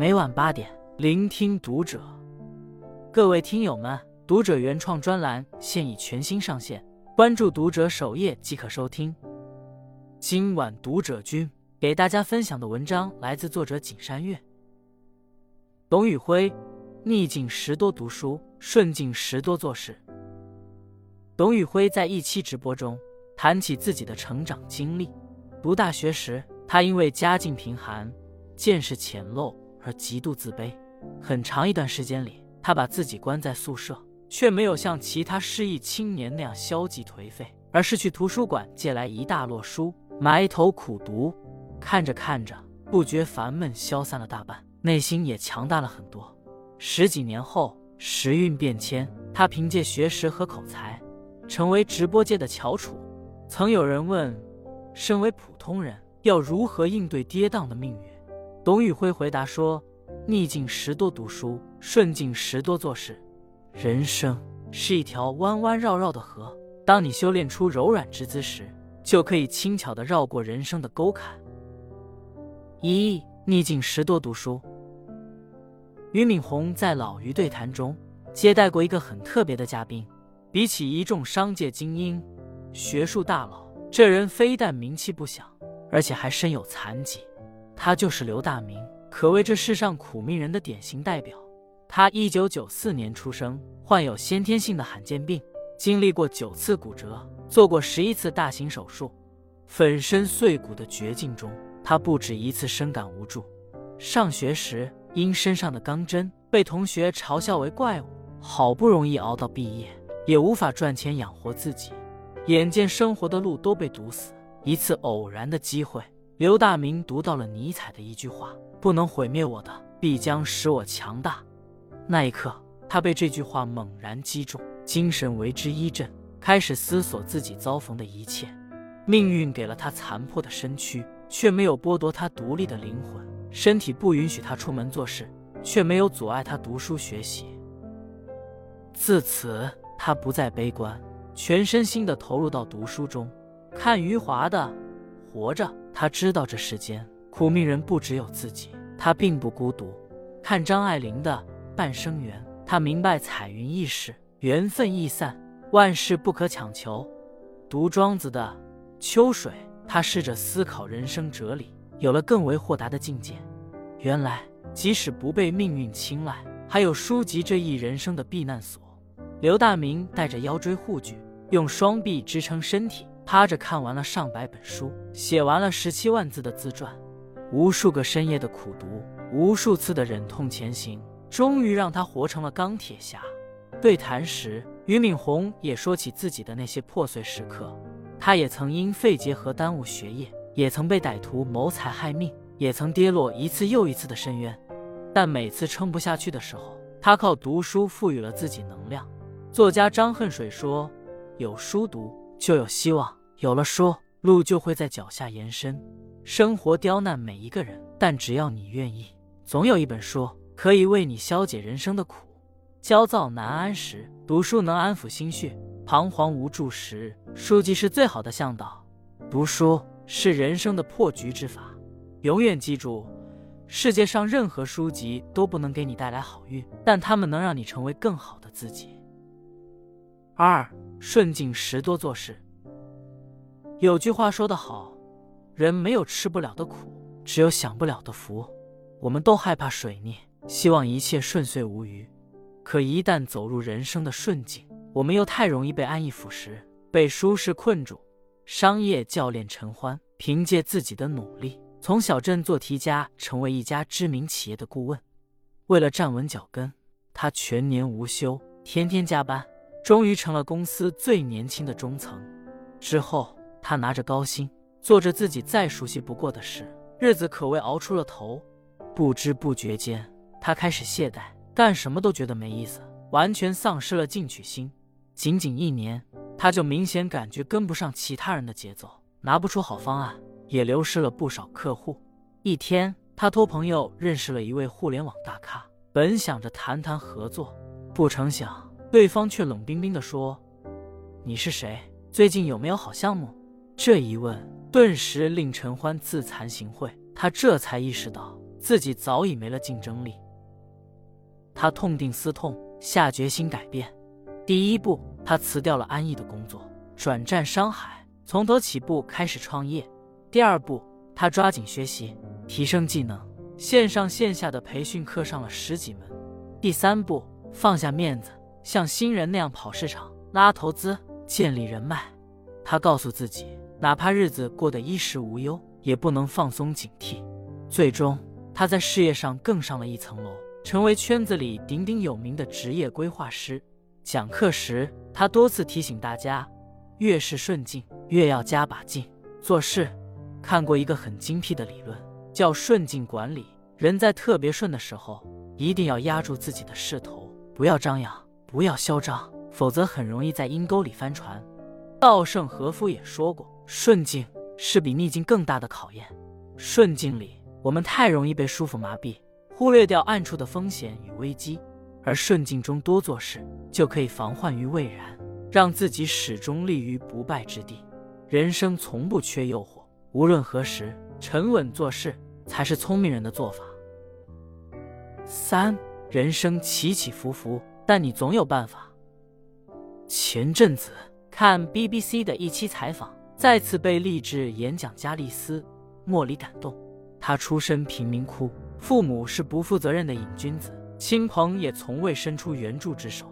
每晚八点，聆听读者。各位听友们，读者原创专栏现已全新上线，关注读者首页即可收听。今晚读者君给大家分享的文章来自作者景山月。董宇辉，逆境时多读书，顺境时多做事。董宇辉在一期直播中谈起自己的成长经历。读大学时，他因为家境贫寒、见识浅陋而极度自卑。很长一段时间里，他把自己关在宿舍，却没有像其他失意青年那样消极颓废，而是去图书馆借来一大摞书，埋头苦读。看着看着，不觉烦闷消散了大半。内心也强大了很多。十几年后，时运变迁，他凭借学识和口才，成为直播界的翘楚。曾有人问：身为普通人，要如何应对跌宕的命运？董宇辉回答说：逆境时多读书，顺境时多做事。人生是一条弯弯绕绕的河，当你修炼出柔软之姿时，就可以轻巧的绕过人生的沟坎。一逆境时多读书。俞敏洪在老于对谈中接待过一个很特别的嘉宾，比起一众商界精英、学术大佬，这人非但名气不响，而且还身有残疾。他就是刘大明，可谓这世上苦命人的典型代表。他一九九四年出生，患有先天性的罕见病，经历过九次骨折，做过十一次大型手术，粉身碎骨的绝境中，他不止一次深感无助。上学时，因身上的钢针被同学嘲笑为怪物，好不容易熬到毕业，也无法赚钱养活自己，眼见生活的路都被堵死。一次偶然的机会，刘大明读到了尼采的一句话：“不能毁灭我的，必将使我强大。”那一刻，他被这句话猛然击中，精神为之一振，开始思索自己遭逢的一切。命运给了他残破的身躯，却没有剥夺他独立的灵魂。身体不允许他出门做事，却没有阻碍他读书学习。自此，他不再悲观，全身心的投入到读书中。看余华的《活着》，他知道这世间苦命人不只有自己，他并不孤独。看张爱玲的《半生缘》，他明白彩云易逝，缘分易散，万事不可强求。读庄子的《秋水》，他试着思考人生哲理。有了更为豁达的境界。原来，即使不被命运青睐，还有书籍这一人生的避难所。刘大明带着腰椎护具，用双臂支撑身体，趴着看完了上百本书，写完了十七万字的自传。无数个深夜的苦读，无数次的忍痛前行，终于让他活成了钢铁侠。对谈时，俞敏洪也说起自己的那些破碎时刻。他也曾因肺结核耽误学业。也曾被歹徒谋财害命，也曾跌落一次又一次的深渊，但每次撑不下去的时候，他靠读书赋予了自己能量。作家张恨水说：“有书读就有希望，有了书，路就会在脚下延伸。生活刁难每一个人，但只要你愿意，总有一本书可以为你消解人生的苦。焦躁难安时，读书能安抚心绪；彷徨无助时，书籍是最好的向导。读书。”是人生的破局之法。永远记住，世界上任何书籍都不能给你带来好运，但它们能让你成为更好的自己。二顺境时多做事。有句话说得好，人没有吃不了的苦，只有享不了的福。我们都害怕水逆，希望一切顺遂无虞。可一旦走入人生的顺境，我们又太容易被安逸腐蚀，被舒适困住。商业教练陈欢凭借自己的努力，从小镇做题家，成为一家知名企业的顾问。为了站稳脚跟，他全年无休，天天加班，终于成了公司最年轻的中层。之后，他拿着高薪，做着自己再熟悉不过的事，日子可谓熬出了头。不知不觉间，他开始懈怠，干什么都觉得没意思，完全丧失了进取心。仅仅一年。他就明显感觉跟不上其他人的节奏，拿不出好方案，也流失了不少客户。一天，他托朋友认识了一位互联网大咖，本想着谈谈合作，不成想对方却冷冰冰地说：“你是谁？最近有没有好项目？”这一问顿时令陈欢自惭形秽。他这才意识到自己早已没了竞争力。他痛定思痛，下决心改变。第一步，他辞掉了安逸的工作，转战商海，从头起步开始创业。第二步，他抓紧学习，提升技能，线上线下的培训课上了十几门。第三步，放下面子，像新人那样跑市场、拉投资、建立人脉。他告诉自己，哪怕日子过得衣食无忧。也不能放松警惕。最终，他在事业上更上了一层楼，成为圈子里鼎鼎有名的职业规划师。讲课时，他多次提醒大家，越是顺境，越要加把劲。做事，看过一个很精辟的理论，叫顺境管理。人在特别顺的时候，一定要压住自己的势头，不要张扬，不要嚣张，否则很容易在阴沟里翻船。稻盛和夫也说过，顺境。是比逆境更大的考验。顺境里，我们太容易被舒服麻痹，忽略掉暗处的风险与危机；而顺境中多做事，就可以防患于未然，让自己始终立于不败之地。人生从不缺诱惑，无论何时，沉稳做事才是聪明人的做法。三，人生起起伏伏，但你总有办法。前阵子看 BBC 的一期采访。再次被励志演讲家丽丝·莫里感动。他出身贫民窟，父母是不负责任的瘾君子，亲朋也从未伸出援助之手。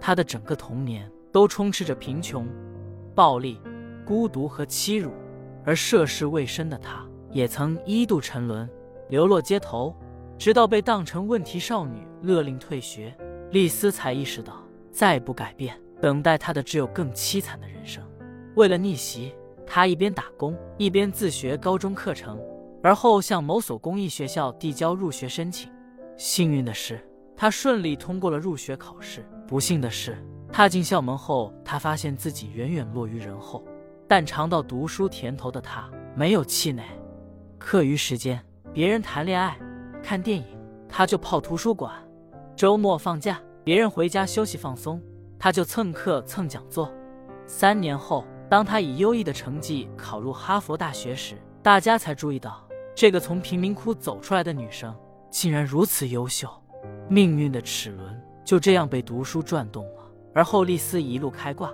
他的整个童年都充斥着贫穷、暴力、孤独和欺辱，而涉世未深的他，也曾一度沉沦，流落街头，直到被当成问题少女，勒令退学。丽丝才意识到，再不改变，等待他的只有更凄惨的人生。为了逆袭。她一边打工，一边自学高中课程，而后向某所公益学校递交入学申请。幸运的是，他顺利通过了入学考试。不幸的是，踏进校门后，他发现自己远远落于人后。但尝到读书甜头的他没有气馁。课余时间，别人谈恋爱、看电影，他就泡图书馆；周末放假，别人回家休息放松，他就蹭课蹭讲座。三年后。当他以优异的成绩考入哈佛大学时，大家才注意到这个从贫民窟走出来的女生竟然如此优秀。命运的齿轮就这样被读书转动了，而后丽丝一路开挂。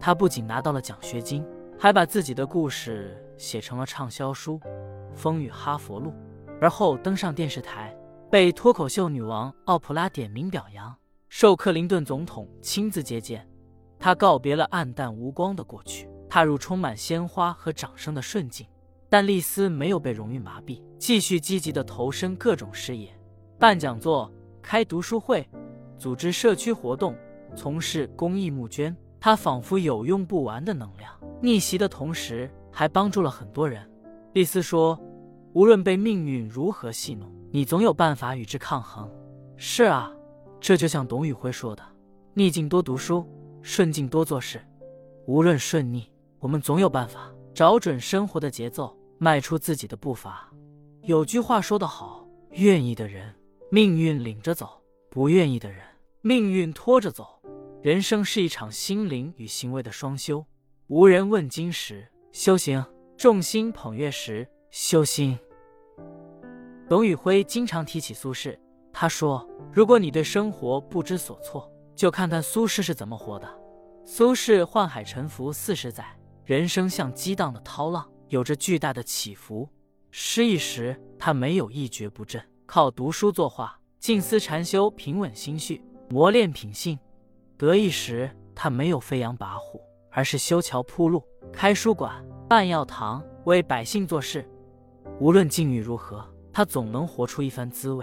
她不仅拿到了奖学金，还把自己的故事写成了畅销书《风雨哈佛路》，而后登上电视台，被脱口秀女王奥普拉点名表扬，受克林顿总统亲自接见。他告别了暗淡无光的过去，踏入充满鲜花和掌声的顺境。但丽丝没有被荣誉麻痹，继续积极地投身各种事业，办讲座、开读书会、组织社区活动、从事公益募捐。她仿佛有用不完的能量，逆袭的同时还帮助了很多人。丽丝说：“无论被命运如何戏弄，你总有办法与之抗衡。”是啊，这就像董宇辉说的：“逆境多读书。”顺境多做事，无论顺逆，我们总有办法找准生活的节奏，迈出自己的步伐。有句话说得好：愿意的人，命运领着走；不愿意的人，命运拖着走。人生是一场心灵与行为的双修。无人问津时，修行；众星捧月时，修心。董宇辉经常提起苏轼，他说：“如果你对生活不知所措。”就看看苏轼是怎么活的。苏轼宦海沉浮四十载，人生像激荡的涛浪，有着巨大的起伏。失意时，他没有一蹶不振，靠读书作画、静思禅修，平稳心绪，磨练品性；得意时，他没有飞扬跋扈，而是修桥铺路、开书馆、办药堂，为百姓做事。无论境遇如何，他总能活出一番滋味。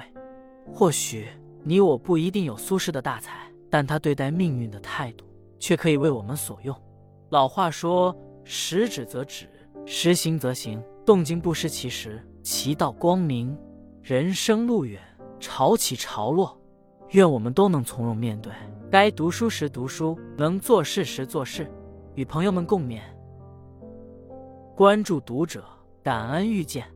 或许你我不一定有苏轼的大才。但他对待命运的态度，却可以为我们所用。老话说：“时止则止，时行则行，动静不失其时，其道光明。”人生路远，潮起潮落，愿我们都能从容面对。该读书时读书，能做事时做事。与朋友们共勉。关注读者，感恩遇见。